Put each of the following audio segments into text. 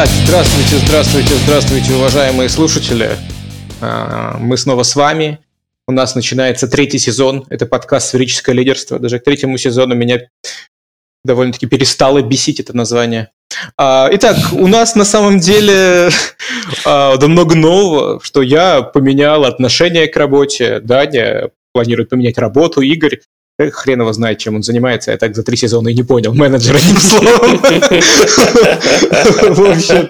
Так, здравствуйте, здравствуйте, здравствуйте, уважаемые слушатели. А, мы снова с вами. У нас начинается третий сезон. Это подкаст «Сферическое лидерство». Даже к третьему сезону меня довольно-таки перестало бесить это название. А, итак, у нас на самом деле а, да много нового, что я поменял отношение к работе, Даня планирует поменять работу, Игорь Хрен его знает, чем он занимается. Я так за три сезона и не понял. Менеджер, одним словом. В общем,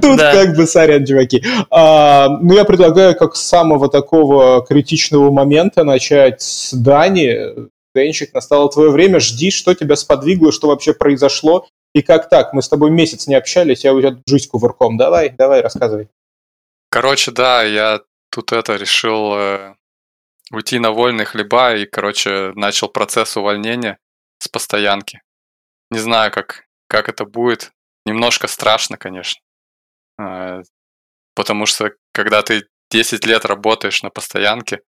тут как бы сорян, чуваки. А, ну, я предлагаю как с самого такого критичного момента начать с Дани. Денчик, настало твое время. Жди, что тебя сподвигло, что вообще произошло. И как так? Мы с тобой месяц не общались, я у тебя жизнь кувырком. Давай, давай, рассказывай. Короче, да, я тут это решил э, уйти на вольные хлеба и, короче, начал процесс увольнения с постоянки. Не знаю, как, как это будет. Немножко страшно, конечно. А, потому что, когда ты 10 лет работаешь на постоянке,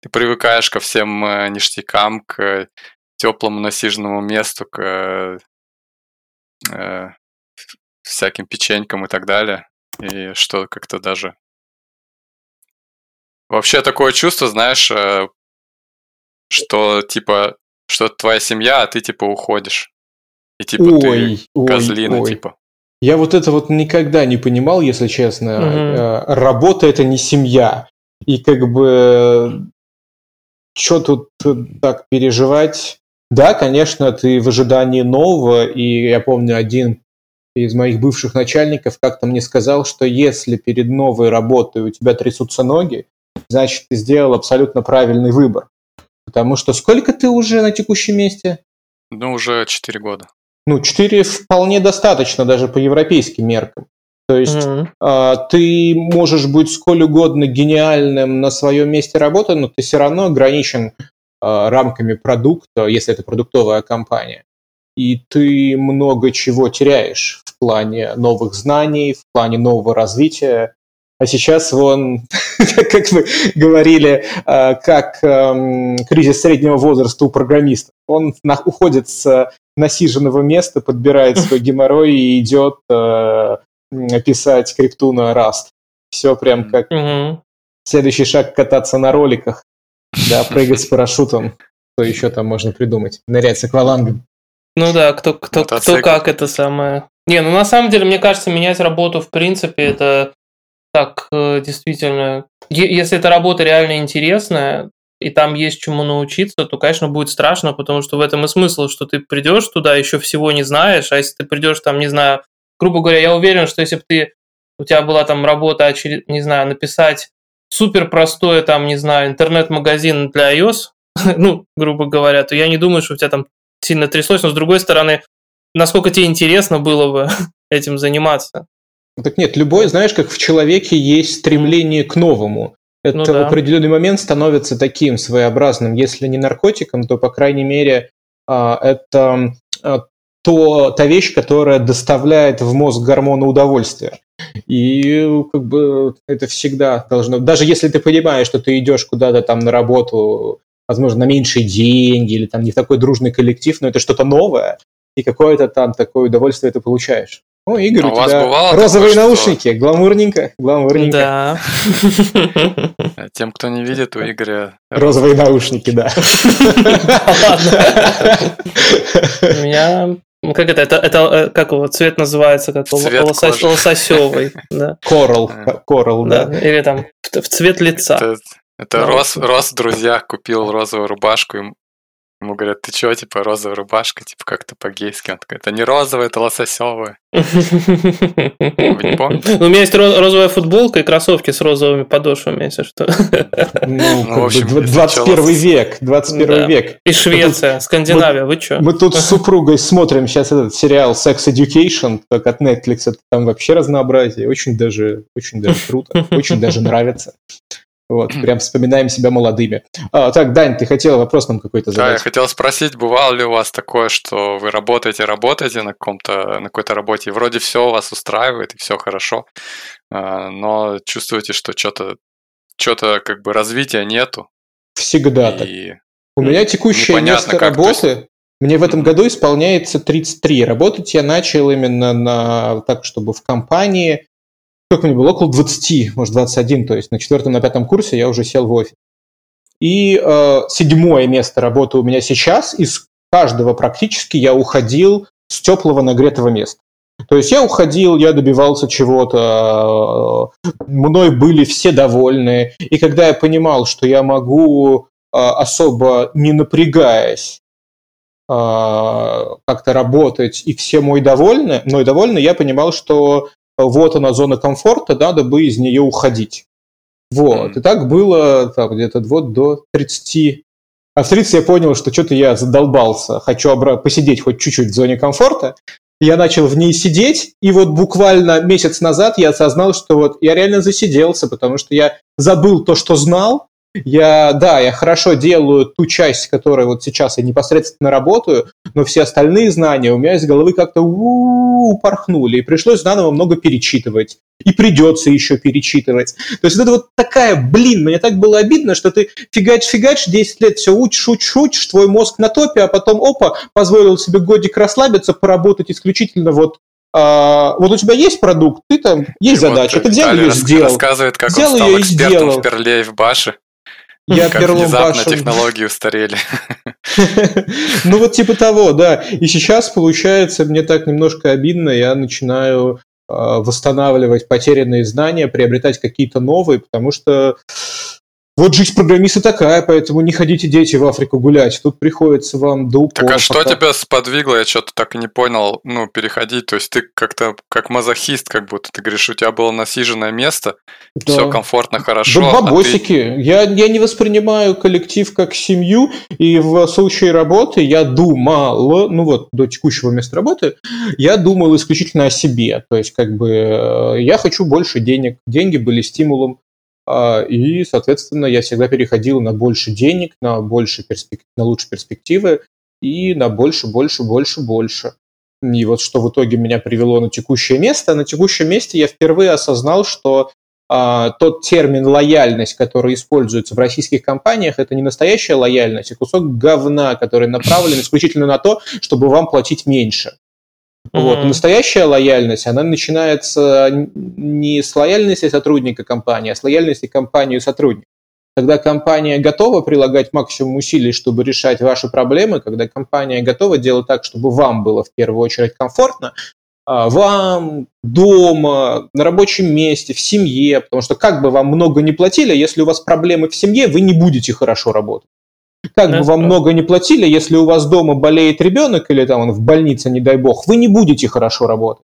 ты привыкаешь ко всем э, ништякам, к теплому насиженному месту, к э, всяким печенькам и так далее. И что как-то даже Вообще такое чувство, знаешь, э, что типа, что это твоя семья, а ты типа уходишь. И типа ой, ты козлина, ой. типа. Я вот это вот никогда не понимал, если честно. Угу. Работа это не семья. И как бы что тут так переживать? Да, конечно, ты в ожидании нового, и я помню один из моих бывших начальников как-то мне сказал, что если перед новой работой у тебя трясутся ноги, значит, ты сделал абсолютно правильный выбор. Потому что сколько ты уже на текущем месте? Ну, уже 4 года. Ну, 4 вполне достаточно даже по европейским меркам. То есть mm-hmm. э, ты можешь быть сколь угодно гениальным на своем месте работы, но ты все равно ограничен э, рамками продукта, если это продуктовая компания. И ты много чего теряешь в плане новых знаний, в плане нового развития. А сейчас вон, как вы говорили, э, как эм, кризис среднего возраста у программистов. Он уходит с насиженного места, подбирает свой геморрой и идет э, писать крипту на Rust. Все прям как следующий шаг кататься на роликах, да, прыгать с парашютом. Что еще там можно придумать? Нырять с аквалангом. Ну да, кто, кто, кто как это самое. Не, ну на самом деле, мне кажется, менять работу в принципе это так э, действительно, если эта работа реально интересная, и там есть чему научиться, то, конечно, будет страшно, потому что в этом и смысл, что ты придешь туда, еще всего не знаешь, а если ты придешь там, не знаю, грубо говоря, я уверен, что если бы ты, у тебя была там работа, не знаю, написать супер простое там, не знаю, интернет-магазин для iOS, ну, грубо говоря, то я не думаю, что у тебя там сильно тряслось, но с другой стороны, насколько тебе интересно было бы этим заниматься. Так нет, любой, знаешь, как в человеке есть стремление к новому. Это ну, да. в определенный момент становится таким своеобразным. Если не наркотиком, то, по крайней мере, а, это а, то, та вещь, которая доставляет в мозг гормоны удовольствия. И как бы это всегда должно... Даже если ты понимаешь, что ты идешь куда-то там на работу, возможно, на меньшие деньги или там не в такой дружный коллектив, но это что-то новое, и какое-то там такое удовольствие ты получаешь. О, Игорь, а у, у тебя бывало розовые такое, наушники, что... гламурненько, гламурненько. Да. Тем, кто не видит, у Игоря... Розовые наушники, да. У меня ну, как это, это, это э, как его цвет называется, как цвет лосось, лососевый, да. Корал, корал, да. Или там в цвет лица. Это, это Рос, Рос в друзьях купил розовую рубашку, Ему говорят, ты чё, типа, розовая рубашка, типа, как-то по-гейски. Он такой, это не розовая, это лососевая. Вы не помните? Ну, у меня есть розовая футболка и кроссовки с розовыми подошвами, если что. Ну, ну в общем, 21 век, 21 век. И Швеция, Скандинавия, вы чё? Мы тут с супругой смотрим сейчас этот сериал Sex Education, так от Netflix, это там вообще разнообразие, очень даже, очень даже круто, очень даже нравится. Вот, прям вспоминаем себя молодыми. А, так, Дань, ты хотел вопрос нам какой-то задать? Да, я хотел спросить, бывало ли у вас такое, что вы работаете, работаете на, каком-то, на какой-то работе, и вроде все вас устраивает, и все хорошо, а, но чувствуете, что что-то что-то как бы развития нету? Всегда и... так. У меня текущее место работы, Мне в этом году исполняется 33. Работать я начал именно на, так, чтобы в компании, сколько мне было, около 20, может 21, то есть на четвертом, на пятом курсе я уже сел в офис. И э, седьмое место работы у меня сейчас, из каждого практически я уходил с теплого нагретого места. То есть я уходил, я добивался чего-то, э, мной были все довольны. И когда я понимал, что я могу э, особо не напрягаясь а, как-то работать, и все мой довольны, мной довольны, я понимал, что вот она зона комфорта, надо бы из нее уходить. Вот. И так было там, где-то вот до 30. А в 30 я понял, что что-то я задолбался, хочу обра- посидеть хоть чуть-чуть в зоне комфорта. Я начал в ней сидеть, и вот буквально месяц назад я осознал, что вот я реально засиделся, потому что я забыл то, что знал, я, да, я хорошо делаю ту часть, которой вот сейчас я непосредственно работаю, но все остальные знания у меня из головы как-то упорхнули, и пришлось заново много перечитывать. И придется еще перечитывать. То есть это вот такая, блин, мне так было обидно, что ты фигач-фигач, 10 лет все учишь, учишь, учишь, твой мозг на топе, а потом, опа, позволил себе годик расслабиться, поработать исключительно вот а, вот у тебя есть продукт, ты там есть и задача, вот ты взял ее, сделал. рассказывает, как взял он стал экспертом в Perl е и в Bash е. Я как внезапно башен... технологии устарели. Ну вот типа того, да. И сейчас, получается, мне так немножко обидно, я начинаю а, восстанавливать потерянные знания, приобретать какие-то новые, потому что вот жизнь программиста такая, поэтому не ходите, дети, в Африку гулять. Тут приходится вам до упора. Так а что тебя сподвигло? Я что-то так и не понял, ну, переходить. То есть ты как-то как мазохист, как будто ты говоришь, у тебя было насиженное место, да. все комфортно, хорошо. Да, бабосики. А ты... я, я не воспринимаю коллектив как семью, и в случае работы я думал, ну вот, до текущего места работы, я думал исключительно о себе. То есть, как бы, э, я хочу больше денег. Деньги были стимулом и, соответственно, я всегда переходил на больше денег, на, больше перспек... на лучшие перспективы и на больше, больше, больше, больше. И вот что в итоге меня привело на текущее место. На текущем месте я впервые осознал, что а, тот термин лояльность, который используется в российских компаниях, это не настоящая лояльность, а кусок говна, который направлен исключительно на то, чтобы вам платить меньше. Mm-hmm. Вот. Настоящая лояльность, она начинается не с лояльности сотрудника компании, а с лояльности компании сотрудника. Когда компания готова прилагать максимум усилий, чтобы решать ваши проблемы, когда компания готова делать так, чтобы вам было в первую очередь комфортно, а, вам, дома, на рабочем месте, в семье, потому что как бы вам много не платили, если у вас проблемы в семье, вы не будете хорошо работать. Как бы вам много не платили, если у вас дома болеет ребенок или там он в больнице, не дай бог, вы не будете хорошо работать.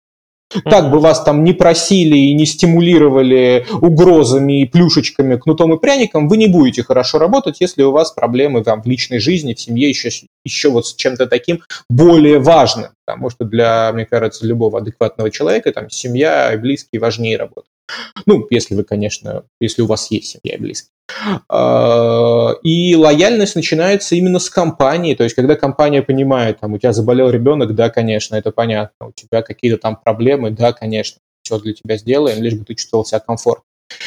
Как бы вас там не просили и не стимулировали угрозами и плюшечками, кнутом и пряником, вы не будете хорошо работать, если у вас проблемы там, в личной жизни, в семье, еще, еще вот с чем-то таким более важным. Потому что для, мне кажется, любого адекватного человека там семья и близкие важнее работы. Ну, если вы, конечно, если у вас есть семья и близкие. А, и лояльность начинается именно с компании, то есть когда компания понимает, там, у тебя заболел ребенок, да, конечно, это понятно, у тебя какие-то там проблемы, да, конечно, все для тебя сделаем, лишь бы ты чувствовал себя комфортно.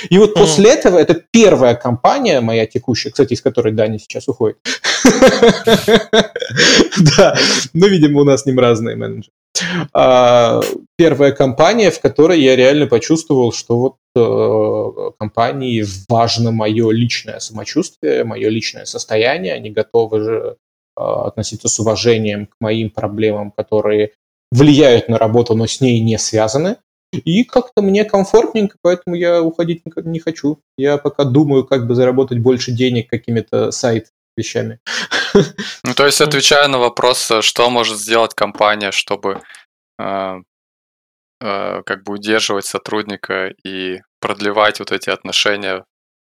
И вот mm. после этого это первая компания моя текущая, кстати, из которой Даня сейчас уходит. Да, ну, видимо, у нас с ним разные менеджеры. А, первая компания, в которой я реально почувствовал, что вот э, компании важно мое личное самочувствие, мое личное состояние, они готовы же э, относиться с уважением к моим проблемам, которые влияют на работу, но с ней не связаны. И как-то мне комфортненько, поэтому я уходить не хочу. Я пока думаю, как бы заработать больше денег какими-то сайт вещами. Ну, то есть, отвечая на вопрос, э, что может сделать компания, чтобы э, э, как бы удерживать сотрудника и продлевать вот эти отношения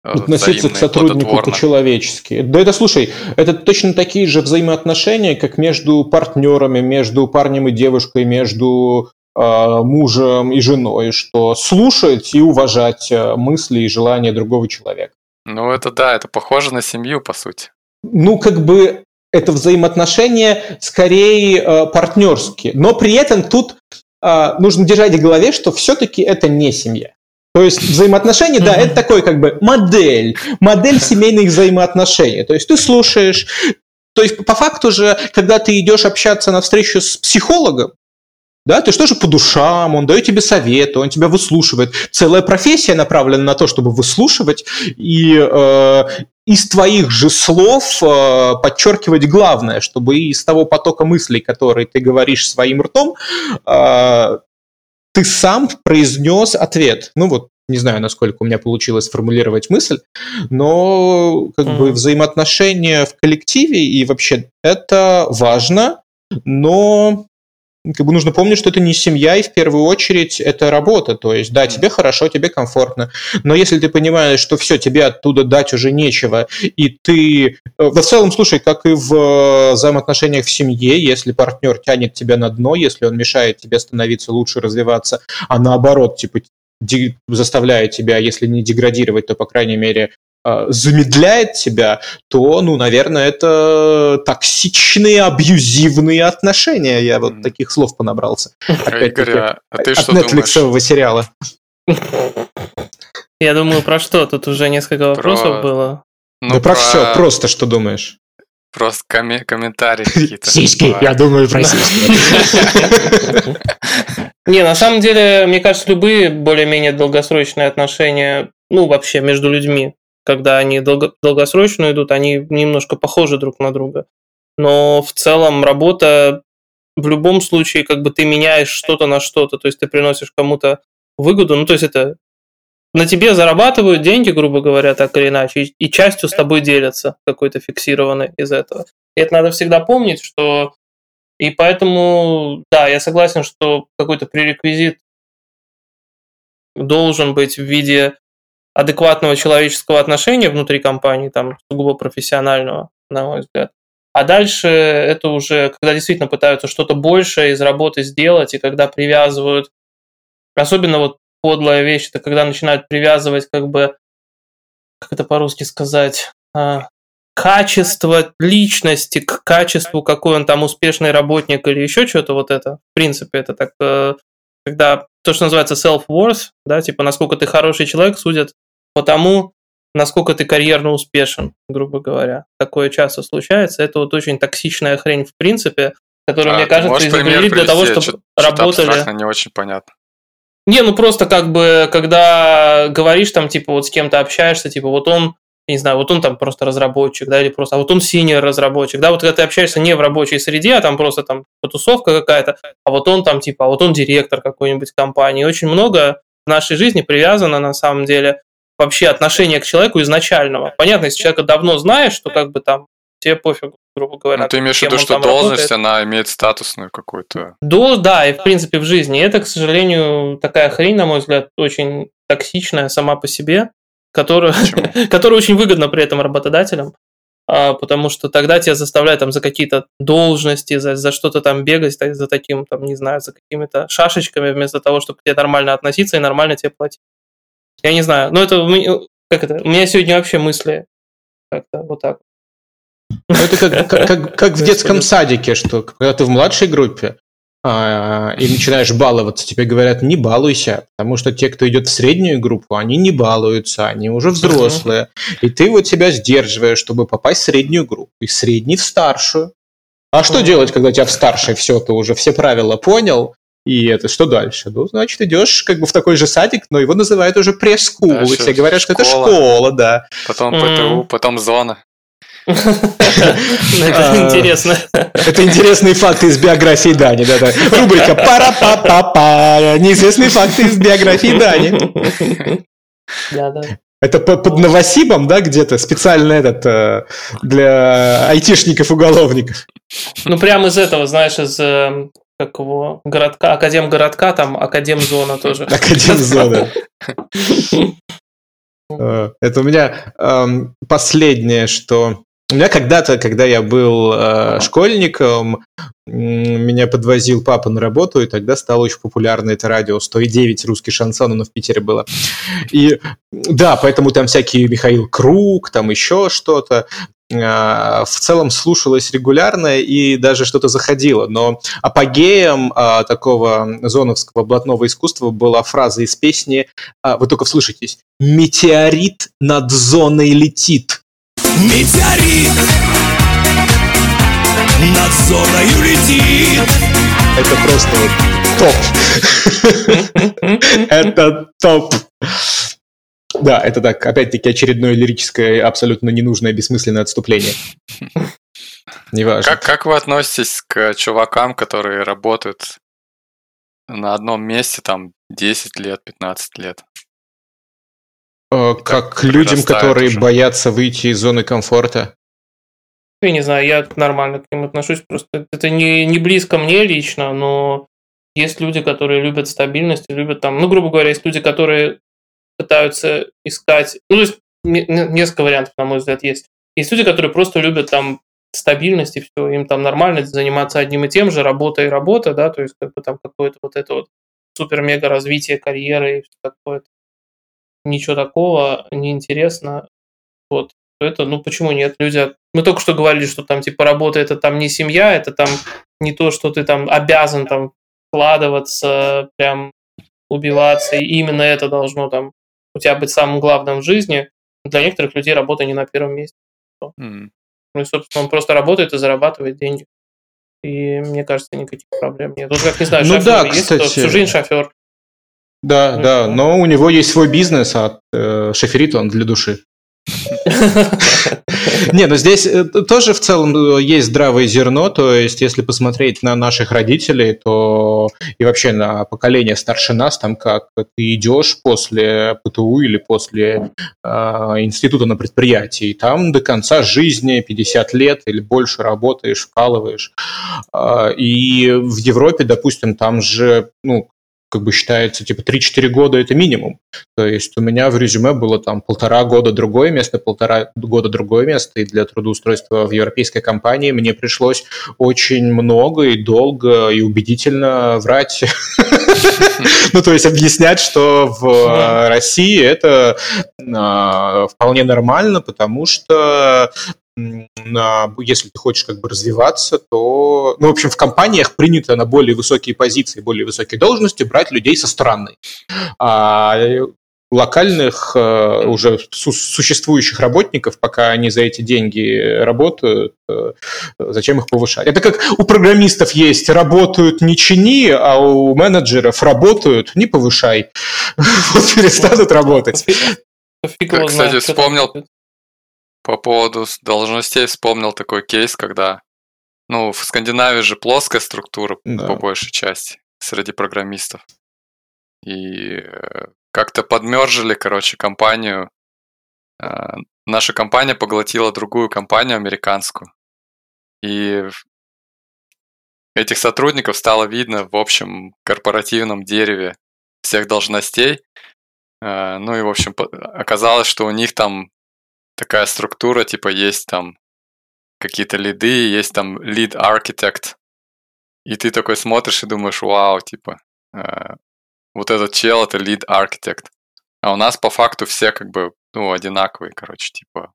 э, относиться к сотруднику по-человечески. Да это, слушай, это точно такие же взаимоотношения, как между партнерами, между парнем и девушкой, между э, мужем и женой, что слушать и уважать э, мысли и желания другого человека. Ну, это да, это похоже на семью, по сути ну, как бы это взаимоотношения скорее э, партнерские. Но при этом тут э, нужно держать в голове, что все-таки это не семья. То есть взаимоотношения, да, это такой как бы модель, модель семейных взаимоотношений. То есть ты слушаешь, То есть, по факту же, когда ты идешь общаться на встречу с психологом, да, ты что же по душам, он дает тебе советы, он тебя выслушивает. Целая профессия направлена на то, чтобы выслушивать и э, из твоих же слов э, подчеркивать главное, чтобы из того потока мыслей, который ты говоришь своим ртом, э, ты сам произнес ответ. Ну вот, не знаю, насколько у меня получилось сформулировать мысль, но как mm. бы взаимоотношения в коллективе и вообще это важно, но как бы нужно помнить, что это не семья, и в первую очередь это работа. То есть, да, тебе хорошо, тебе комфортно. Но если ты понимаешь, что все, тебе оттуда дать уже нечего, и ты... Э, в целом, слушай, как и в э, взаимоотношениях в семье, если партнер тянет тебя на дно, если он мешает тебе становиться лучше, развиваться, а наоборот, типа, заставляет тебя, если не деградировать, то, по крайней мере, замедляет тебя, то, ну, наверное, это токсичные, абьюзивные отношения. Я вот таких слов понабрался. Игорь, а ты от Netflix сериала. Я думаю, про что? Тут уже несколько вопросов было. Ну, да про, про все, просто что думаешь? Просто коме- комментарии какие-то. Сиськи, я думаю про сиськи. Не, на самом деле, мне кажется, любые более-менее долгосрочные отношения, ну, вообще между людьми, когда они долго, долгосрочно идут, они немножко похожи друг на друга. Но в целом работа в любом случае, как бы ты меняешь что-то на что-то, то есть ты приносишь кому-то выгоду, ну то есть это на тебе зарабатывают деньги, грубо говоря, так или иначе, и, и частью с тобой делятся какой-то фиксированной из этого. И это надо всегда помнить, что и поэтому, да, я согласен, что какой-то пререквизит должен быть в виде адекватного человеческого отношения внутри компании, там, сугубо профессионального, на мой взгляд. А дальше это уже, когда действительно пытаются что-то большее из работы сделать, и когда привязывают, особенно вот подлая вещь, это когда начинают привязывать как бы, как это по-русски сказать, а, качество личности к качеству, какой он там успешный работник или еще что-то вот это. В принципе, это так, э, когда то, что называется self-worth, да, типа насколько ты хороший человек, судят потому, насколько ты карьерно успешен, грубо говоря. Такое часто случается. Это вот очень токсичная хрень в принципе, которую, а, мне кажется, изобрели для того, чтобы что работали... не очень понятно. Не, ну просто как бы, когда говоришь там, типа, вот с кем-то общаешься, типа, вот он, не знаю, вот он там просто разработчик, да, или просто, а вот он синер разработчик, да, вот когда ты общаешься не в рабочей среде, а там просто там потусовка какая-то, а вот он там, типа, а вот он директор какой-нибудь компании. Очень много в нашей жизни привязано, на самом деле, вообще отношение к человеку изначального. Понятно, если человека давно знаешь, что как бы там тебе пофиг, грубо говоря. Ну, ты имеешь в виду, что должность, работает. она имеет статусную какую-то. До, да, и в принципе в жизни. Это, к сожалению, такая хрень, на мой взгляд, очень токсичная сама по себе, которая, которая очень выгодна при этом работодателям, а, потому что тогда тебя заставляют там за какие-то должности, за, за что-то там бегать, за таким, там, не знаю, за какими-то шашечками, вместо того, чтобы к тебе нормально относиться и нормально тебе платить. Я не знаю. Но это как это? У меня сегодня вообще мысли как-то вот так. Ну, это как, как, как, как в детском садике, что когда ты в младшей группе а, и начинаешь баловаться, тебе говорят, не балуйся, потому что те, кто идет в среднюю группу, они не балуются, они уже взрослые. И ты вот себя сдерживаешь, чтобы попасть в среднюю группу, и средний в старшую. А что делать, когда тебя в старшей все, ты уже все правила понял, и это что дальше? Ну, значит, идешь как бы в такой же садик, но его называют уже пресс-скул. Да, все говорят, что это школа, да. Потом ПТУ, потом зона. Это а, интересно. Это интересные факты из биографии Дани. Да, да. Рубрика пара па па па Неизвестные факты из биографии Дани. Да, да. Это под Новосибом, да, где-то специально этот э, для айтишников-уголовников. Ну, прямо из этого, знаешь, из э, как его, городка, академгородка, там академзона тоже. Академзона. Э, это у меня эм, последнее, что у меня когда-то, когда я был э, школьником, меня подвозил папа на работу, и тогда стало очень популярно это радио 109 русский шансон, оно в Питере было. И да, поэтому там всякие Михаил Круг, там еще что-то. А, в целом слушалось регулярно и даже что-то заходило. Но апогеем а, такого зоновского блатного искусства была фраза из песни, а, вы только вслушайтесь, «Метеорит над зоной летит». Метеорит над зоною летит. Это просто топ. Это топ. Да, это так, опять-таки, очередное лирическое, абсолютно ненужное, бессмысленное отступление. Неважно. Как, как вы относитесь к чувакам, которые работают на одном месте там 10 лет, 15 лет? Э, как к людям, которые уже. боятся выйти из зоны комфорта? Я не знаю, я нормально к ним отношусь, просто это не, не близко мне лично, но есть люди, которые любят стабильность, любят там, ну, грубо говоря, есть люди, которые пытаются искать, ну, то есть несколько вариантов, на мой взгляд, есть. Есть люди, которые просто любят там стабильность и все, им там нормально заниматься одним и тем же, работа и работа, да, то есть как бы там какое-то вот это вот супер-мега развитие карьеры и все такое. Ничего такого, неинтересно. Вот. Это, ну почему нет? Люди, мы только что говорили, что там типа работа это там не семья, это там не то, что ты там обязан там вкладываться, прям убиваться, и именно это должно там у тебя быть самым главным в жизни. Для некоторых людей работа не на первом месте. Mm. Ну и, собственно, он просто работает и зарабатывает деньги. И мне кажется, никаких проблем нет. Вот как не знаю, ну, шофер да, есть, кстати. всю жизнь шофер. Да, ну, да, но у него есть свой бизнес, а э, шоферит он для души. Не, ну здесь э, тоже в целом э, есть здравое зерно, то есть если посмотреть на наших родителей, то и вообще на поколение старше нас, там как ты идешь после ПТУ или после э, института на предприятии, там до конца жизни 50 лет или больше работаешь, вкалываешь. Э, и в Европе, допустим, там же ну, как бы считается, типа 3-4 года это минимум. То есть у меня в резюме было там полтора года другое место, полтора года другое место, и для трудоустройства в европейской компании мне пришлось очень много и долго и убедительно врать. Ну, то есть объяснять, что в России это а, вполне нормально, потому что если ты хочешь как бы развиваться, то, ну, в общем, в компаниях принято на более высокие позиции, более высокие должности брать людей со стороны. А локальных э, уже существующих работников, пока они за эти деньги работают, э, зачем их повышать? Это как у программистов есть работают не чини, а у менеджеров работают не повышай. Вот перестанут работать. Кстати, вспомнил по поводу должностей вспомнил такой кейс, когда, ну, в Скандинавии же плоская структура да. по большей части среди программистов. И э, как-то подмержили, короче, компанию. Э, наша компания поглотила другую компанию американскую. И этих сотрудников стало видно в общем корпоративном дереве всех должностей. Э, ну и, в общем, оказалось, что у них там такая структура, типа есть там какие-то лиды, есть там lead architect, и ты такой смотришь и думаешь, вау, типа, э, вот этот чел это lead architect. А у нас по факту все как бы, ну, одинаковые, короче, типа,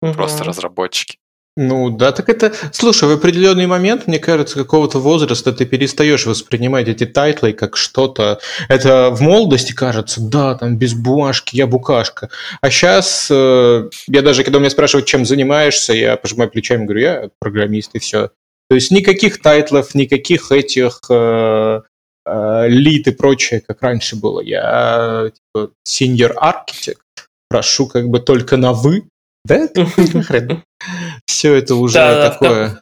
угу. просто разработчики. Ну да, так это... Слушай, в определенный момент, мне кажется, какого-то возраста ты перестаешь воспринимать эти тайтлы как что-то... Это в молодости кажется, да, там без бумажки, я букашка. А сейчас э, я даже, когда меня спрашивают, чем занимаешься, я пожимаю плечами, говорю, я программист и все. То есть никаких тайтлов, никаких этих э, э, лид и прочее, как раньше было. Я типа, senior architect, прошу как бы только на «вы», да? Все это уже такое.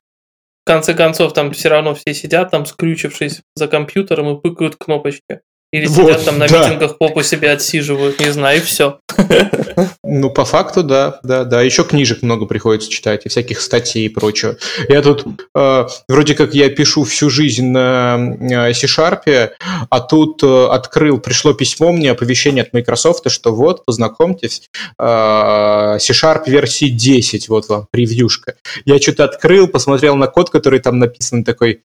В конце концов, там все равно все сидят, там скрючившись за компьютером и пыкают кнопочки. Или вот, сидят там на да. митингах, попу себе отсиживают, не знаю, и все. Ну, по факту, да, да, да. Еще книжек много приходится читать, и всяких статей и прочего. Я тут, э, вроде как я пишу всю жизнь на э, C-Sharp, а тут э, открыл, пришло письмо мне, оповещение от Microsoft, что вот, познакомьтесь, э, C-Sharp версии 10, вот вам, превьюшка. Я что-то открыл, посмотрел на код, который там написан, такой,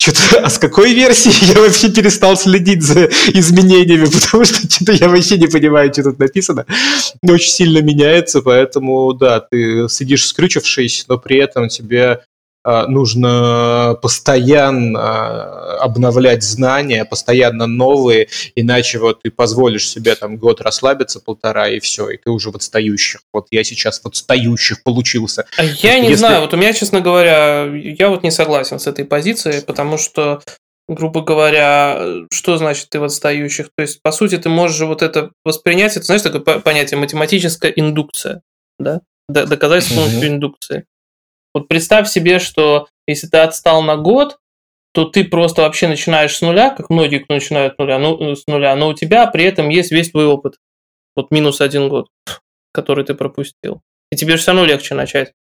что-то, а с какой версии я вообще перестал следить за изменениями, потому что что-то я вообще не понимаю, что тут написано. Очень сильно меняется, поэтому, да, ты сидишь скрючившись, но при этом тебе нужно постоянно обновлять знания, постоянно новые, иначе вот ты позволишь себе там год расслабиться, полтора, и все, и ты уже в отстающих. Вот я сейчас в отстающих получился. А я не Если... знаю, вот у меня, честно говоря, я вот не согласен с этой позицией, потому что грубо говоря, что значит ты в отстающих? То есть, по сути, ты можешь вот это воспринять, это, знаешь, такое понятие математическая индукция, да? Доказать с помощью индукции. Вот представь себе, что если ты отстал на год, то ты просто вообще начинаешь с нуля, как многие, кто начинают с нуля, ну, с нуля, но у тебя при этом есть весь твой опыт. Вот минус один год, который ты пропустил. И тебе же все равно легче начать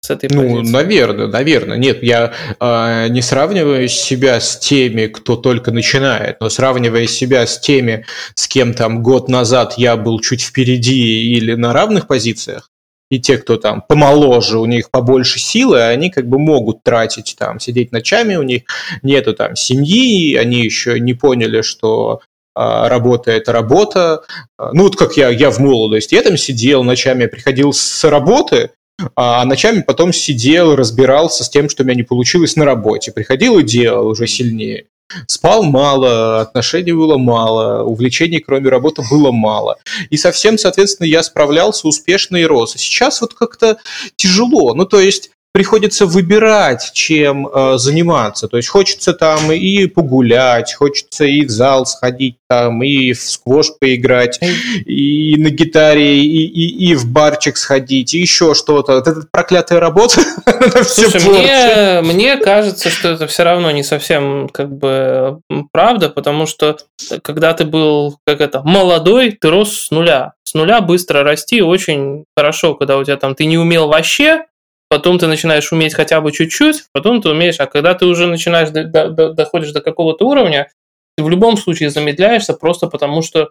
с этой ну, позиции. Ну, наверное, наверное. Нет, я э, не сравниваю себя с теми, кто только начинает, но сравнивая себя с теми, с кем там год назад я был чуть впереди или на равных позициях, и те, кто там помоложе, у них побольше силы, они как бы могут тратить там, сидеть ночами, у них нету там семьи, они еще не поняли, что а, работа – это работа. Ну, вот как я, я в молодости, я там сидел ночами, приходил с работы, а ночами потом сидел, разбирался с тем, что у меня не получилось на работе. Приходил и делал уже сильнее. Спал мало, отношений было мало, увлечений кроме работы было мало. И совсем, соответственно, я справлялся успешно и рос. Сейчас вот как-то тяжело. Ну, то есть приходится выбирать, чем э, заниматься. То есть хочется там и погулять, хочется и в зал сходить, там, и в сквош поиграть, и на гитаре, и, и, и в барчик сходить, и еще что-то. Вот эта проклятая работа, Слушай, мне, мне кажется, что это все равно не совсем как бы правда, потому что когда ты был как это молодой, ты рос с нуля. С нуля быстро расти очень хорошо, когда у тебя там ты не умел вообще, потом ты начинаешь уметь хотя бы чуть-чуть, потом ты умеешь, а когда ты уже начинаешь, до, до, доходишь до какого-то уровня, ты в любом случае замедляешься просто потому, что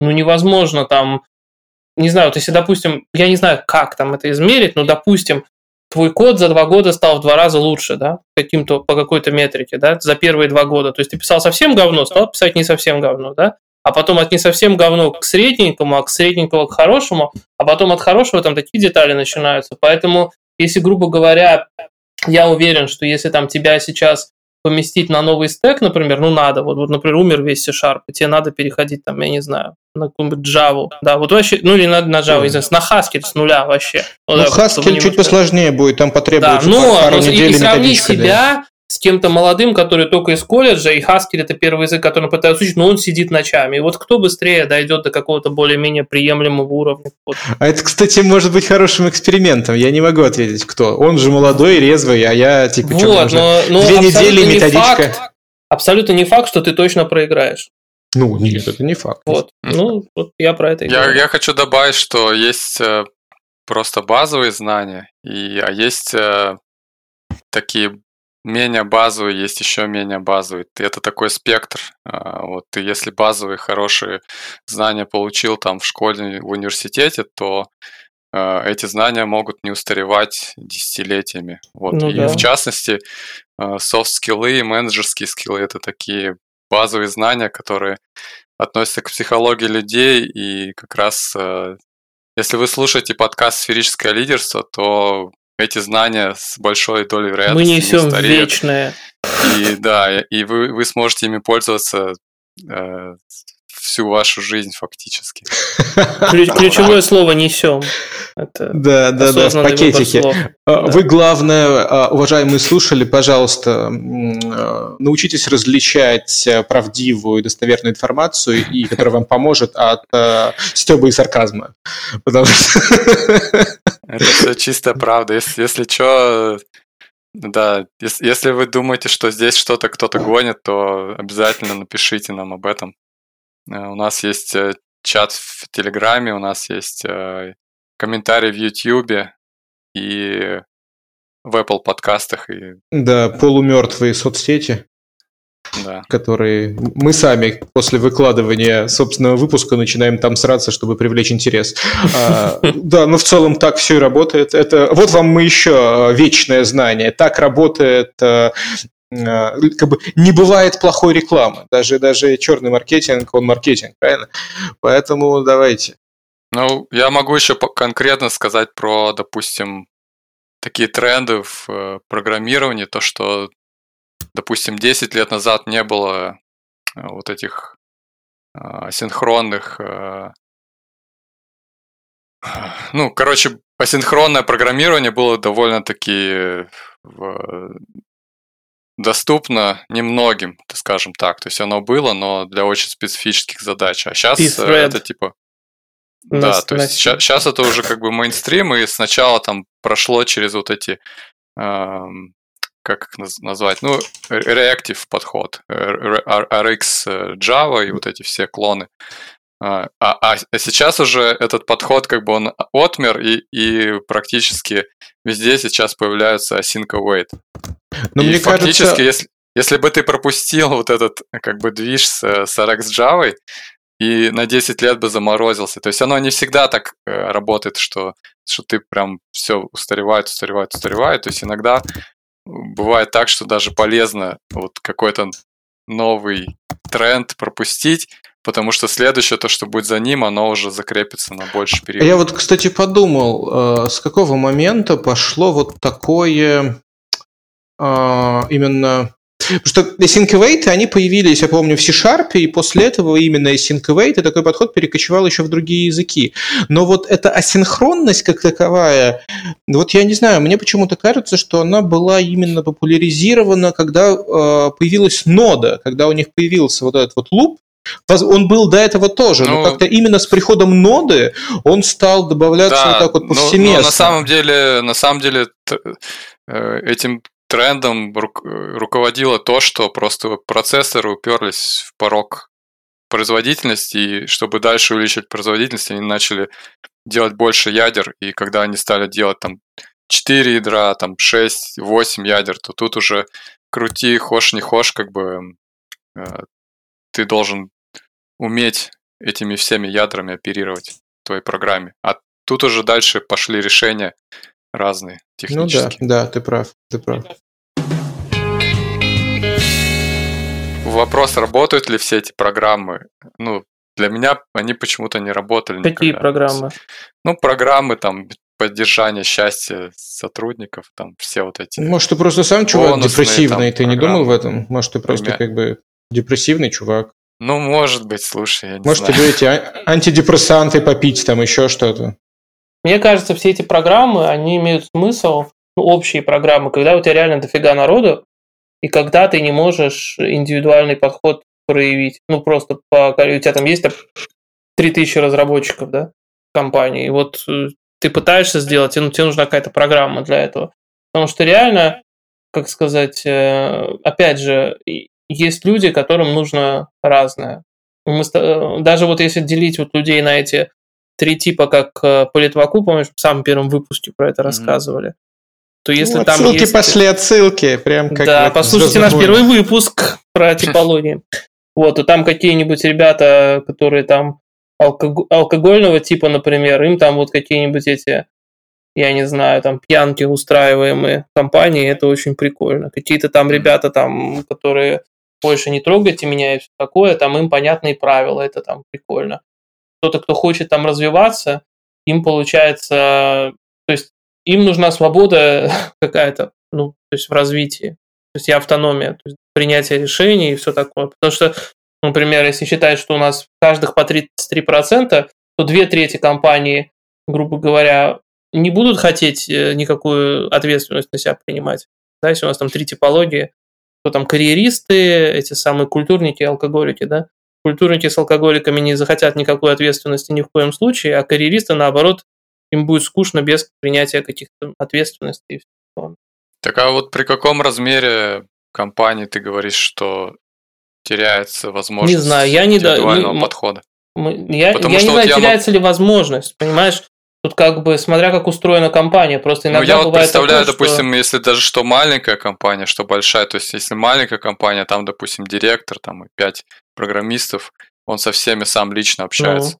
ну невозможно там, не знаю, вот если, допустим, я не знаю, как там это измерить, но, допустим, твой код за два года стал в два раза лучше, да, каким-то, по какой-то метрике, да, за первые два года. То есть ты писал совсем говно, стал писать не совсем говно, да, а потом от не совсем говно к средненькому, а к средненькому к хорошему, а потом от хорошего там такие детали начинаются. Поэтому если, грубо говоря, я уверен, что если там тебя сейчас поместить на новый стек, например, ну надо, вот, вот например, умер весь C-Sharp, и тебе надо переходить там, я не знаю, на какую-нибудь Java, да, вот вообще, ну или на, на Java, извините, на Haskell с нуля вообще. Ну, да, Haskell чуть посложнее будет, там потребуется да, ну, пару ну, недель и, и сравни себя с кем-то молодым, который только из колледжа, и Haskell это первый язык, который он пытается учить, но он сидит ночами. И вот кто быстрее дойдет до какого-то более-менее приемлемого уровня? Вот. А это, кстати, может быть хорошим экспериментом. Я не могу ответить, кто. Он же молодой, резвый, а я типа вот, что, но, но две недели методичка. Факт, абсолютно не факт, что ты точно проиграешь. Ну, нет, это не факт. Вот, ну, вот я про это и я, говорю. Я хочу добавить, что есть э, просто базовые знания, и, а есть э, такие менее базовый, есть еще менее базовый. Это такой спектр. А, вот ты если базовые хорошие знания получил там в школе, в университете, то а, эти знания могут не устаревать десятилетиями. Вот. Ну, и да. в частности, софт-скиллы и менеджерские скиллы это такие базовые знания, которые относятся к психологии людей и как раз если вы слушаете подкаст «Сферическое лидерство», то эти знания с большой долей вероятности Мы несем не вечное. И да, и вы, вы сможете ими пользоваться э, всю вашу жизнь фактически. Ключевое слово несем. Это да, да, да, в пакетике. А, вы, главное, а, уважаемые слушатели, пожалуйста, а, научитесь различать правдивую и достоверную информацию, и которая вам поможет от стеба и сарказма. Потому что... Это все чистая правда. Если, если что, да, если, если вы думаете, что здесь что-то кто-то гонит, то обязательно напишите нам об этом. Э, у нас есть э, чат в Телеграме, у нас есть э, комментарии в Ютьюбе и в Apple подкастах. И... Да, полумертвые соцсети. Да. которые мы сами после выкладывания собственного выпуска начинаем там сраться, чтобы привлечь интерес. А, да, но в целом так все и работает. Это вот вам мы еще вечное знание. Так работает как бы не бывает плохой рекламы. Даже, даже черный маркетинг, он маркетинг, правильно? Поэтому давайте. Ну, я могу еще конкретно сказать про, допустим, такие тренды в э, программировании, то, что, допустим, 10 лет назад не было э, вот этих асинхронных ну, короче, асинхронное программирование было довольно-таки доступно немногим, скажем так. То есть оно было, но для очень специфических задач. А сейчас это типа... Да, то есть сейчас, сейчас это уже как бы мейнстрим, и сначала там прошло через вот эти как их назвать, ну, reactive подход, RX Java и вот эти все клоны. А, а, а сейчас уже этот подход как бы он отмер, и, и практически везде сейчас появляются async await. Но и мне фактически, кажется... если, если бы ты пропустил вот этот как бы движ с, с RX Java, и на 10 лет бы заморозился. То есть оно не всегда так э, работает, что, что ты прям все устаревает, устаревает, устаревает. То есть иногда бывает так, что даже полезно вот какой-то новый тренд пропустить, потому что следующее, то, что будет за ним, оно уже закрепится на больший период. Я вот, кстати, подумал, э, с какого момента пошло вот такое э, именно... Потому что async await, они появились, я помню, в C-Sharp, и после этого именно async await и такой подход перекочевал еще в другие языки. Но вот эта асинхронность как таковая, вот я не знаю, мне почему-то кажется, что она была именно популяризирована, когда э, появилась нода, когда у них появился вот этот вот луп, он был до этого тоже, ну, но как-то именно с приходом ноды он стал добавляться да, вот так вот повсеместно. Но, но на самом деле, на самом деле э, этим трендом руководило то, что просто процессоры уперлись в порог производительности, и чтобы дальше увеличить производительность, они начали делать больше ядер, и когда они стали делать там 4 ядра, там 6, 8 ядер, то тут уже крути, хошь, не хошь, как бы э, ты должен уметь этими всеми ядрами оперировать в твоей программе. А тут уже дальше пошли решения разные технические. Ну да, да, ты прав, ты прав. Вопрос, работают ли все эти программы? Ну, для меня они почему-то не работали. Какие никогда. программы? Ну, программы там поддержания счастья сотрудников, там все вот эти. Может, ты просто сам чувак депрессивный, ты не думал в этом? Может, ты просто как бы депрессивный чувак? Ну, может быть, слушай, я не Может, знаю. тебе эти антидепрессанты попить, там еще что-то. Мне кажется, все эти программы, они имеют смысл, ну, общие программы, когда у тебя реально дофига народу, и когда ты не можешь индивидуальный подход проявить. Ну, просто по... У тебя там есть там, 3000 разработчиков, да, в компании, и вот э, ты пытаешься сделать, и ну, тебе нужна какая-то программа для этого. Потому что реально, как сказать, э, опять же, есть люди, которым нужно разное. Мы, э, даже вот если делить вот людей на эти три типа, как э, по Литваку, помнишь, в самом первом выпуске про это mm-hmm. рассказывали, то если ну, там отсылки есть... пошли, отсылки, прям как... Да, послушайте наш первый выпуск про типологии. Вот, и там какие-нибудь ребята, которые там алкогольного типа, например, им там вот какие-нибудь эти я не знаю, там пьянки устраиваемые компании, это очень прикольно. Какие-то там ребята там, которые больше не трогайте меня и все такое, там им понятные правила, это там прикольно. Кто-то, кто хочет там развиваться, им получается, то есть им нужна свобода какая-то, ну, то есть в развитии, то есть и автономия, то есть принятие решений и все такое. Потому что, например, если считать, что у нас каждых по 33%, то две трети компании, грубо говоря, не будут хотеть э, никакую ответственность на себя принимать. Да, если у нас там три типологии, кто там карьеристы, эти самые культурники, алкоголики, да, культурники с алкоголиками не захотят никакой ответственности ни в коем случае, а карьеристы, наоборот, им будет скучно без принятия каких-то ответственностей. Так а вот при каком размере компании ты говоришь, что теряется возможность не знаю, я не индивидуального да, подхода? Мы, я, я не знаю, вот теряется я... ли возможность, понимаешь? Тут как бы, смотря как устроена компания, просто ну, иногда ну, я бывает вот представляю, такое, допустим, что... если даже что маленькая компания, что большая, то есть если маленькая компания, там, допустим, директор, там и пять программистов, он со всеми сам лично общается.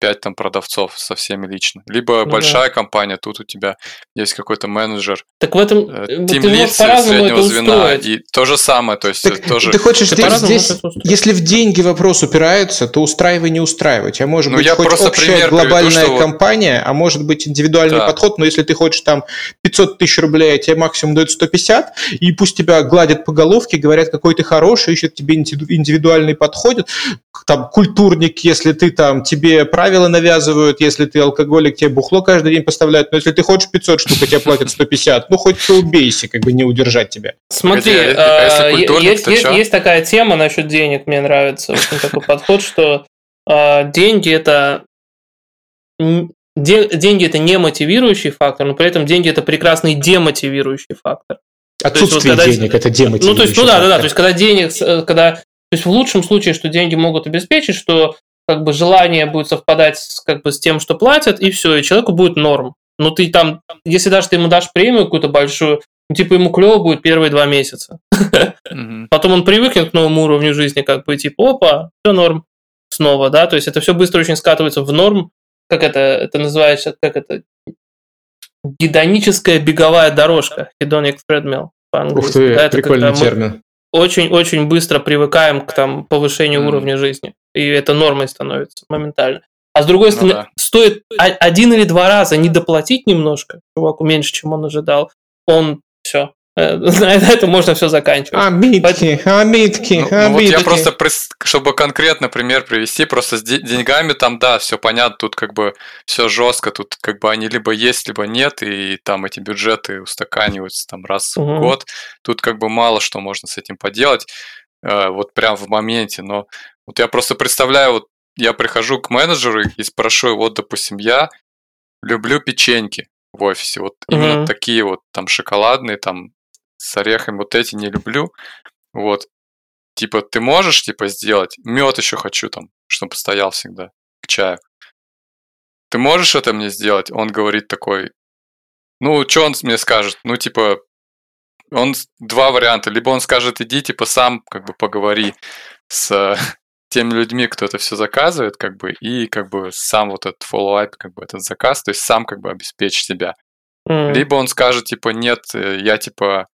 Пять там продавцов со всеми лично. Либо ну, большая да. компания, тут у тебя есть какой-то менеджер. Так в этом э, тим лид среднего звена. И то же самое, то есть так, тоже... Ты хочешь, ты здесь, если в деньги вопрос упирается, то устраивай, не устраивать. А может ну, быть, я хоть просто общая глобальная приведу, что... компания, а может быть индивидуальный да. подход, но если ты хочешь там 500 тысяч рублей, а тебе максимум дают 150, и пусть тебя гладят по головке, говорят, какой ты хороший, ищут тебе индивидуальный подход, там культурник, если ты там, тебе правила навязывают, если ты алкоголик, тебе бухло каждый день поставляют, но если ты хочешь 500 штук, тебе платят 150, ну хоть ты убейся, как бы не удержать тебя. Смотри, а, а есть, есть, есть такая тема насчет денег, мне нравится, очень такой подход, что а, деньги это деньги это не мотивирующий фактор, но при этом деньги это прекрасный демотивирующий фактор. Отсутствие есть, вот, когда, денег это демотивирующий Ну, то есть, ну да, да, да, то есть, когда денег, э, когда то есть в лучшем случае, что деньги могут обеспечить, что как бы желание будет совпадать с, как бы, с тем, что платят, и все, и человеку будет норм. Но ты там, если даже ты ему дашь премию какую-то большую, ну, типа ему клево будет первые два месяца. Потом он привыкнет к новому уровню жизни, как бы, типа, опа, все норм снова, да, то есть это все быстро очень скатывается в норм, как это, это называется, как это, гедоническая беговая дорожка, hedonic treadmill по-английски. Ух ты, да, прикольный термин очень-очень быстро привыкаем к там, повышению mm. уровня жизни. И это нормой становится моментально. А с другой ну стороны, ну, да. стоит один или два раза не доплатить немножко, чуваку меньше, чем он ожидал, он все, на этом можно все заканчивать. Обидки, обидки, ну, ну, вот я просто, чтобы конкретно пример привести, просто с деньгами там, да, все понятно, тут как бы все жестко, тут как бы они либо есть, либо нет, и там эти бюджеты устаканиваются там раз угу. в год. Тут как бы мало что можно с этим поделать, э, вот прям в моменте, но вот я просто представляю, вот я прихожу к менеджеру и спрошу, вот, допустим, я люблю печеньки в офисе, вот mm именно такие вот, там, шоколадные, там, с орехами вот эти не люблю. Вот. Типа, ты можешь, типа, сделать? Мед еще хочу там, чтобы стоял всегда к чаю. Ты можешь это мне сделать? Он говорит такой, ну, что он мне скажет? Ну, типа, он два варианта. Либо он скажет, иди, типа, сам, как бы, поговори с теми людьми, кто это все заказывает, как бы, и, как бы, сам вот этот follow-up, как бы, этот заказ, то есть сам, как бы, обеспечь себя. Mm. Либо он скажет, типа, нет, э, я, типа,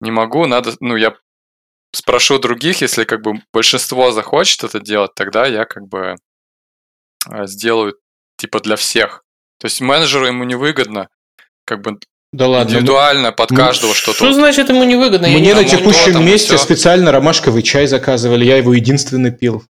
не могу, надо, ну, я спрошу других, если как бы большинство захочет это делать, тогда я как бы э, сделаю типа для всех. То есть менеджеру ему невыгодно как бы да ладно. Индивидуально под ну, каждого что-то. Что значит ему невыгодно? Мне на текущем месте специально ромашковый чай заказывали, я его единственный пил.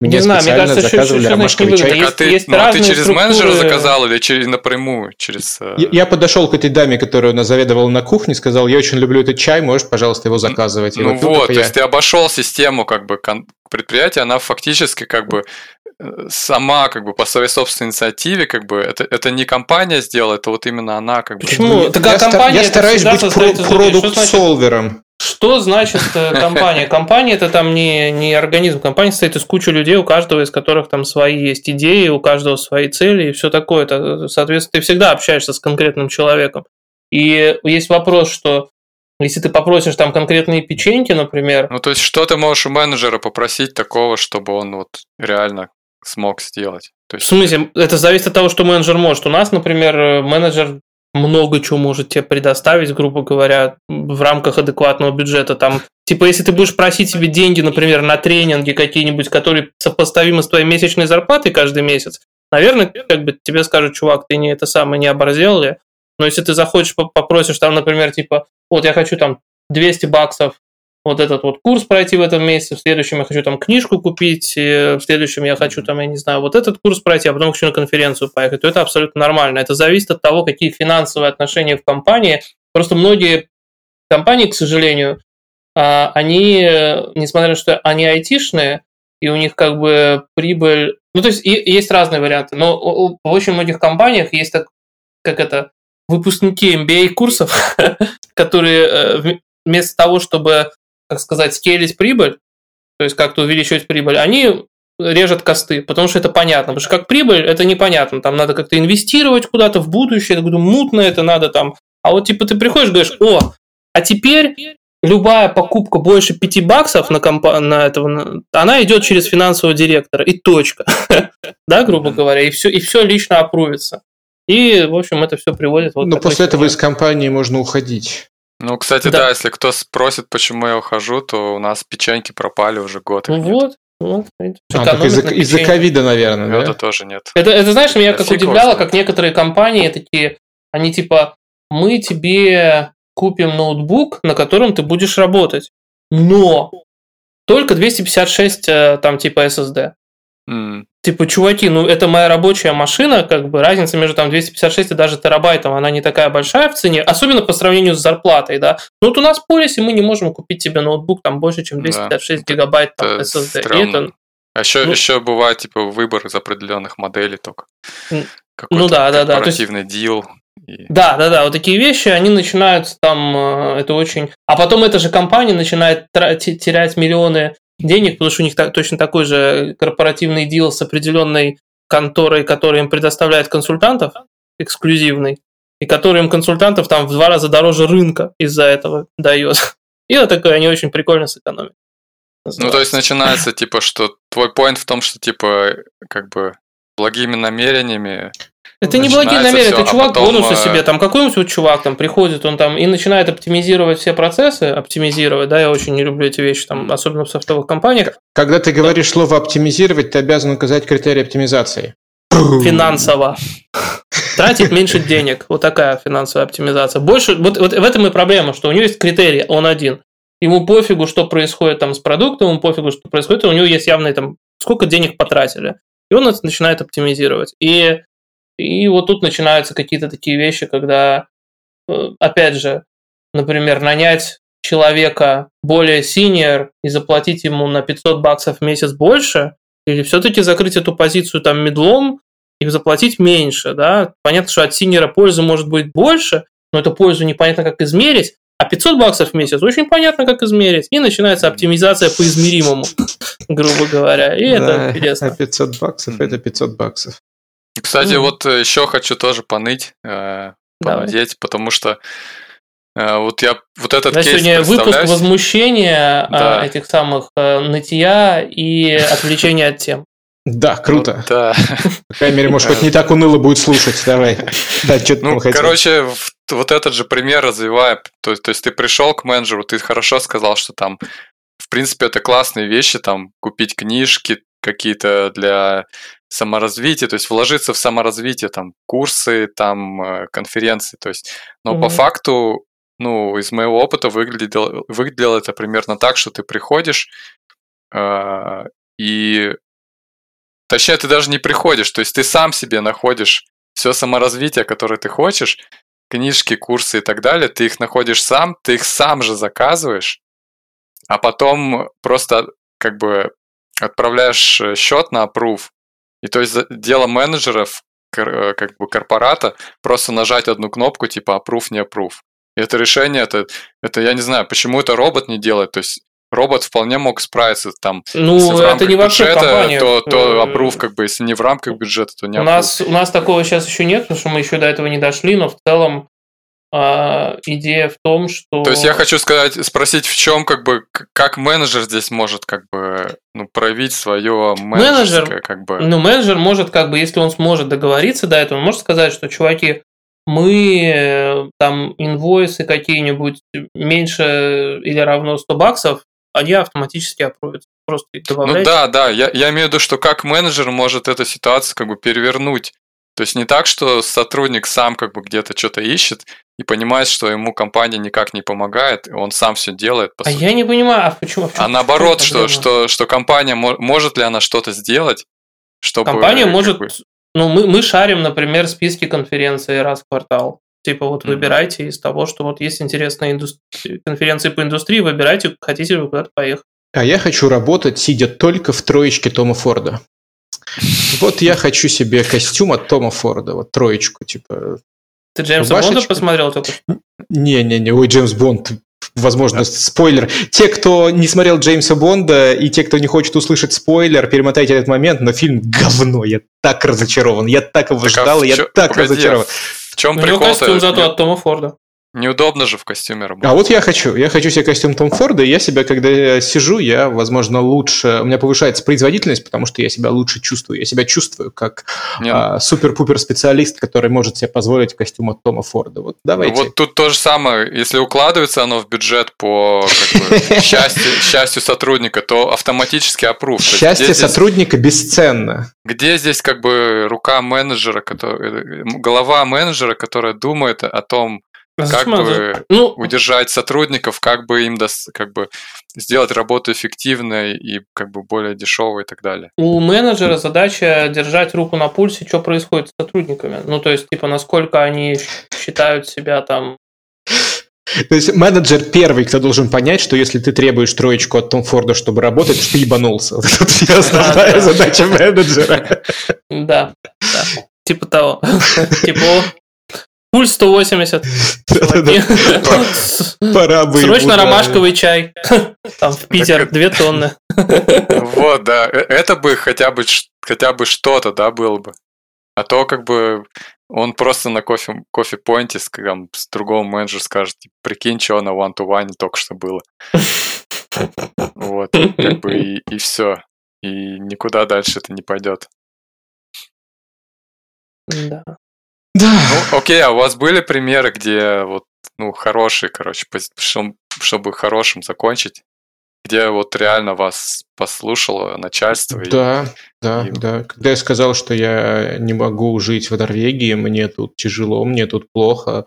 Мне не знаю, мне кажется, заказывали что, ромашковый чай. Есть, а ты, есть ну, а ты через структуры... менеджера заказал или через напрямую? Через... Э, я, я подошел к этой даме, которая нас заведовала на кухне, сказал, я очень люблю этот чай, можешь, пожалуйста, его заказывать. И ну вот, вот то я... есть ты обошел систему как бы предприятия, она фактически как бы э, сама как бы по своей собственной инициативе как бы это, это не компания сделала, это вот именно она как бы. Почему? Так, я, компания я стараюсь быть продукт-солвером. Что значит э, компания? Компания это там не, не организм. Компания состоит из кучи людей, у каждого из которых там свои есть идеи, у каждого свои цели и все такое. Это, соответственно, ты всегда общаешься с конкретным человеком. И есть вопрос, что если ты попросишь там конкретные печеньки, например. Ну, то есть, что ты можешь у менеджера попросить такого, чтобы он вот реально смог сделать? То есть... В смысле, это зависит от того, что менеджер может. У нас, например, э, менеджер много чего может тебе предоставить, грубо говоря, в рамках адекватного бюджета. Там, типа, если ты будешь просить себе деньги, например, на тренинги какие-нибудь, которые сопоставимы с твоей месячной зарплатой каждый месяц, наверное, как бы тебе скажут, чувак, ты не это самое не оборзел ли? Но если ты захочешь, попросишь там, например, типа, вот я хочу там 200 баксов вот этот вот курс пройти в этом месяце, в следующем я хочу там книжку купить, в следующем я хочу там, я не знаю, вот этот курс пройти, а потом хочу на конференцию поехать, то это абсолютно нормально. Это зависит от того, какие финансовые отношения в компании. Просто многие компании, к сожалению, а, они, несмотря на то, что они айтишные, и у них как бы прибыль... Ну, то есть есть разные варианты, но в очень многих компаниях есть так, как это, выпускники MBA-курсов, которые э, вместо того, чтобы как сказать, скейлить прибыль, то есть как-то увеличивать прибыль, они режут косты, потому что это понятно. Потому что как прибыль, это непонятно. Там надо как-то инвестировать куда-то в будущее, говорю, мутно это надо там. А вот типа ты приходишь, говоришь, о, а теперь любая покупка больше 5 баксов на, компа- на этого, она идет через финансового директора, и точка. да, грубо говоря, и все, и все лично опрувится. И, в общем, это все приводит вот Но после этого из компании можно уходить. Ну, кстати, да. да, если кто спросит, почему я ухожу, то у нас печеньки пропали уже год. Ну вот, вот. А, так из-за, из-за ковида, наверное, Меда да? тоже нет. Это, это знаешь, меня как удивляло, как некоторые компании такие, они типа, мы тебе купим ноутбук, на котором ты будешь работать, но только 256 э, там типа SSD. Mm. Типа, чуваки, ну это моя рабочая машина, как бы разница между там 256 и даже терабайтом, она не такая большая в цене, особенно по сравнению с зарплатой, да. Ну вот у нас в полисе мы не можем купить тебе ноутбук там больше, чем 256 да. гигабайт там, это SSD. И это, а еще, ну, еще бывает типа выбор из определенных моделей только. ну да, да, да. Корпоративный дил. И... Да, да, да, вот такие вещи, они начинаются там, э, это очень... А потом эта же компания начинает терять миллионы денег, потому что у них так, точно такой же корпоративный дел с определенной конторой, которая им предоставляет консультантов, эксклюзивный, и который им консультантов там в два раза дороже рынка из-за этого дает. И вот такое они очень прикольно сэкономят. Ну, то есть начинается, типа, что твой поинт в том, что, типа, как бы благими намерениями это не благие намерения, это а чувак потом... бонусы э, себе, там какой-нибудь вот чувак там приходит, он там и начинает оптимизировать все процессы, оптимизировать, да, я очень не люблю эти вещи, там, особенно в софтовых компаниях. Когда ты говоришь да. слово оптимизировать, ты обязан указать критерии оптимизации. Финансово. Тратить меньше денег. Вот такая финансовая оптимизация. Больше, вот, вот в этом и проблема, что у него есть критерий, он один. Ему пофигу, что происходит там с продуктом, ему пофигу, что происходит, у него есть явные там, сколько денег потратили. И он это начинает оптимизировать. И и вот тут начинаются какие-то такие вещи, когда, э, опять же, например, нанять человека более синер и заплатить ему на 500 баксов в месяц больше, или все-таки закрыть эту позицию там медлом и заплатить меньше, да? Понятно, что от синера пользы может быть больше, но эту пользу непонятно как измерить, а 500 баксов в месяц очень понятно, как измерить. И начинается оптимизация по измеримому, грубо говоря. И это интересно. А 500 баксов – это 500 баксов. Кстати, mm. вот э, еще хочу тоже поныть, э, понудеть, потому что э, вот я вот этот да, кейс сегодня выпуск возмущения э, да. этих самых э, нытья и отвлечения от тем. Да, круто. Ну, да. По крайней мере, может, хоть не так уныло будет слушать. Давай. Да, что ну, короче, вот этот же пример развивая. То, то есть ты пришел к менеджеру, ты хорошо сказал, что там, в принципе, это классные вещи, там, купить книжки какие-то для саморазвитие, то есть вложиться в саморазвитие, там, курсы, там, э, конференции, то есть, но mm-hmm. по факту, ну, из моего опыта выглядело, выглядело это примерно так, что ты приходишь э, и, точнее, ты даже не приходишь, то есть ты сам себе находишь все саморазвитие, которое ты хочешь, книжки, курсы и так далее, ты их находишь сам, ты их сам же заказываешь, а потом просто как бы отправляешь э, счет на approve, и то есть дело менеджеров, э, как бы корпората, просто нажать одну кнопку типа approve, не approve. И это решение, это, это я не знаю, почему это робот не делает. То есть робот вполне мог справиться там. Ну, если это не вообще бюджета, компания. То, то approve, как бы, если не в рамках бюджета, то не у нас, у нас такого сейчас еще нет, потому что мы еще до этого не дошли, но в целом а, идея в том, что... То есть я хочу сказать, спросить, в чем как бы, как менеджер здесь может как бы ну, проявить свое менеджер, как бы... Ну, менеджер может как бы, если он сможет договориться до этого, он может сказать, что, чуваки, мы э, там инвойсы какие-нибудь меньше или равно 100 баксов, они автоматически опровят. Просто их Ну да, да, я, я имею в виду, что как менеджер может эту ситуацию как бы перевернуть. То есть не так, что сотрудник сам как бы где-то что-то ищет, и понимает, что ему компания никак не помогает, и он сам все делает. По а сути. я не понимаю, а почему? А, почему, а наоборот, что, что, что компания может ли она что-то сделать, чтобы... Компания может... Бы... Ну, мы, мы шарим, например, списки конференций раз в квартал. Типа вот mm-hmm. выбирайте из того, что вот есть интересные индустри... конференции по индустрии, выбирайте, хотите вы куда-то поехать. А я хочу работать, сидя только в троечке Тома Форда. Вот я хочу себе костюм от Тома Форда, вот троечку, типа ты Джеймса? Бонда посмотрел только Не-не-не, ой, Джеймс Бонд, возможно, да. спойлер. Те, кто не смотрел Джеймса Бонда, и те, кто не хочет услышать спойлер, перемотайте этот момент, но фильм говно. Я так разочарован, я так его так, ждал, а я чё, так погоди, разочарован. В чем прикол? У него костюм зато от Тома Форда. Неудобно же в костюме работать. А вот я хочу. Я хочу себе костюм Том Форда, и я себя, когда сижу, я, возможно, лучше... У меня повышается производительность, потому что я себя лучше чувствую. Я себя чувствую как а, супер-пупер специалист, который может себе позволить костюм от Тома Форда. Вот давайте. Вот тут то же самое. Если укладывается оно в бюджет по счастью, сотрудника, то автоматически опрув. Счастье сотрудника бесценно. Где здесь как бы рука менеджера, который, голова менеджера, которая думает о том, как бы ну, удержать сотрудников, как бы им дос, как бы сделать работу эффективной и как бы более дешевой и так далее. У менеджера задача держать руку на пульсе, что происходит с сотрудниками. Ну, то есть, типа, насколько они считают себя там то есть менеджер первый, кто должен понять, что если ты требуешь троечку от Том Форда, чтобы работать, ты ебанулся. Это основная задача менеджера. Да, да. Типа того. Типа, Пульс 180. Пора бы Срочно ромашковый чай. Там в Питер, две тонны. Вот, да. Э, это бы хотя бы хотя бы что-то, да, было бы. А то как бы он просто на кофе, кофе поинте с, там, с другого менеджера скажет, типа, прикинь, что на one to one только что было. Вот, как бы и, и все. И никуда дальше это не пойдет. Да. Да. Ну, окей, а у вас были примеры, где вот, ну, хорошие, короче, чтобы хорошим закончить, где вот реально вас послушало начальство? Да, и, да, и... да. Когда я сказал, что я не могу жить в Норвегии, мне тут тяжело, мне тут плохо,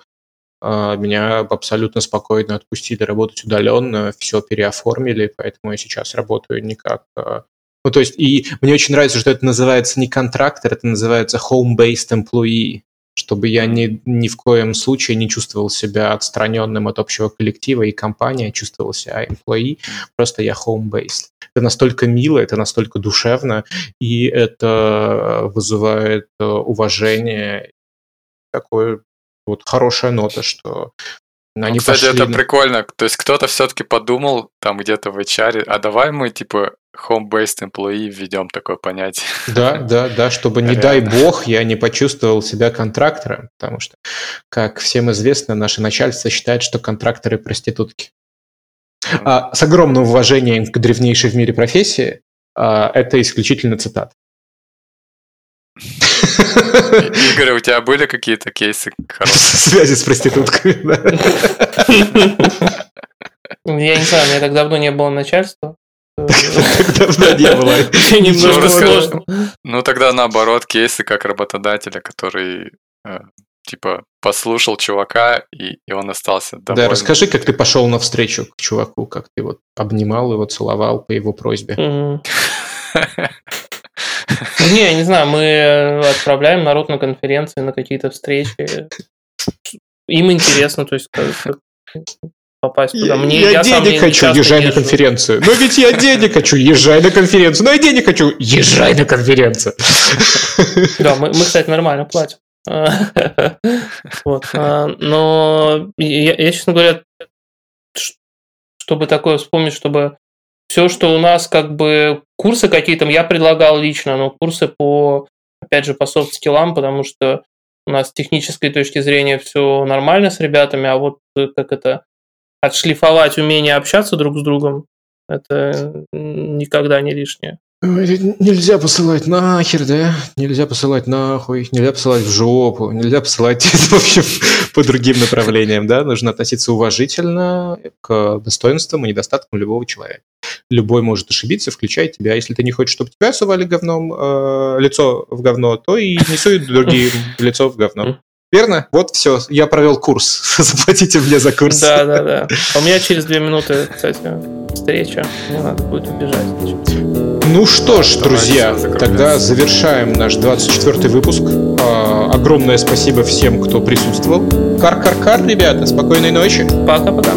а, меня абсолютно спокойно отпустили работать удаленно, все переоформили, поэтому я сейчас работаю не как а, ну, то есть, и мне очень нравится, что это называется не контрактор, это называется home-based employee чтобы я ни, ни в коем случае не чувствовал себя отстраненным от общего коллектива и компания, чувствовал себя employee, просто я home-based. Это настолько мило, это настолько душевно, и это вызывает э, уважение, такое вот хорошая нота, что они ну, Кстати, пошли... это прикольно. То есть кто-то все-таки подумал там где-то в HR, а давай мы типа home-based employee введем такое понятие. Да, да, да, чтобы не дай бог я не почувствовал себя контрактором, потому что, как всем известно, наше начальство считает, что контракторы проститутки. А, с огромным уважением к древнейшей в мире профессии, а, это исключительно цитат. Игорь, у тебя были какие-то кейсы хорошие? Связи с проститутками, Я не знаю, у меня так давно не было начальства. Давно не было. Немножко сложно. Ну, тогда наоборот, кейсы как работодателя, который э, типа послушал чувака, и, и он остался доволен. Да, расскажи, как ты пошел навстречу к чуваку, как ты вот обнимал его, целовал по его просьбе. Не, я не знаю, мы отправляем народ на конференции, на какие-то встречи. Им интересно, то есть попасть туда. Мне, я, я денег хочу, езжай на конференцию. Но ведь я денег хочу, езжай на конференцию. Но я денег хочу, езжай на конференцию. Да, мы, мы кстати, нормально платим. Вот. А, но я, я, честно говоря, чтобы такое вспомнить, чтобы все, что у нас как бы курсы какие-то я предлагал лично, но курсы по, опять же, по софт-скиллам, потому что у нас с технической точки зрения все нормально с ребятами, а вот как это отшлифовать умение общаться друг с другом, это никогда не лишнее. Нельзя посылать нахер, да? Нельзя посылать нахуй, нельзя посылать в жопу, нельзя посылать, в общем, по другим направлениям, да? Нужно относиться уважительно к достоинствам и недостаткам любого человека. Любой может ошибиться, включая тебя. Если ты не хочешь, чтобы тебя сували говном, э, лицо в говно, то и не суй другим лицо в говно. Верно? Вот все, я провел курс. Заплатите мне за курс. Да, да, да. У меня через две минуты, кстати, встреча. Мне надо будет убежать. Ну что ж, друзья, тогда завершаем наш 24 выпуск. А, огромное спасибо всем, кто присутствовал. Кар-кар-кар, ребята, спокойной ночи. Пока-пока.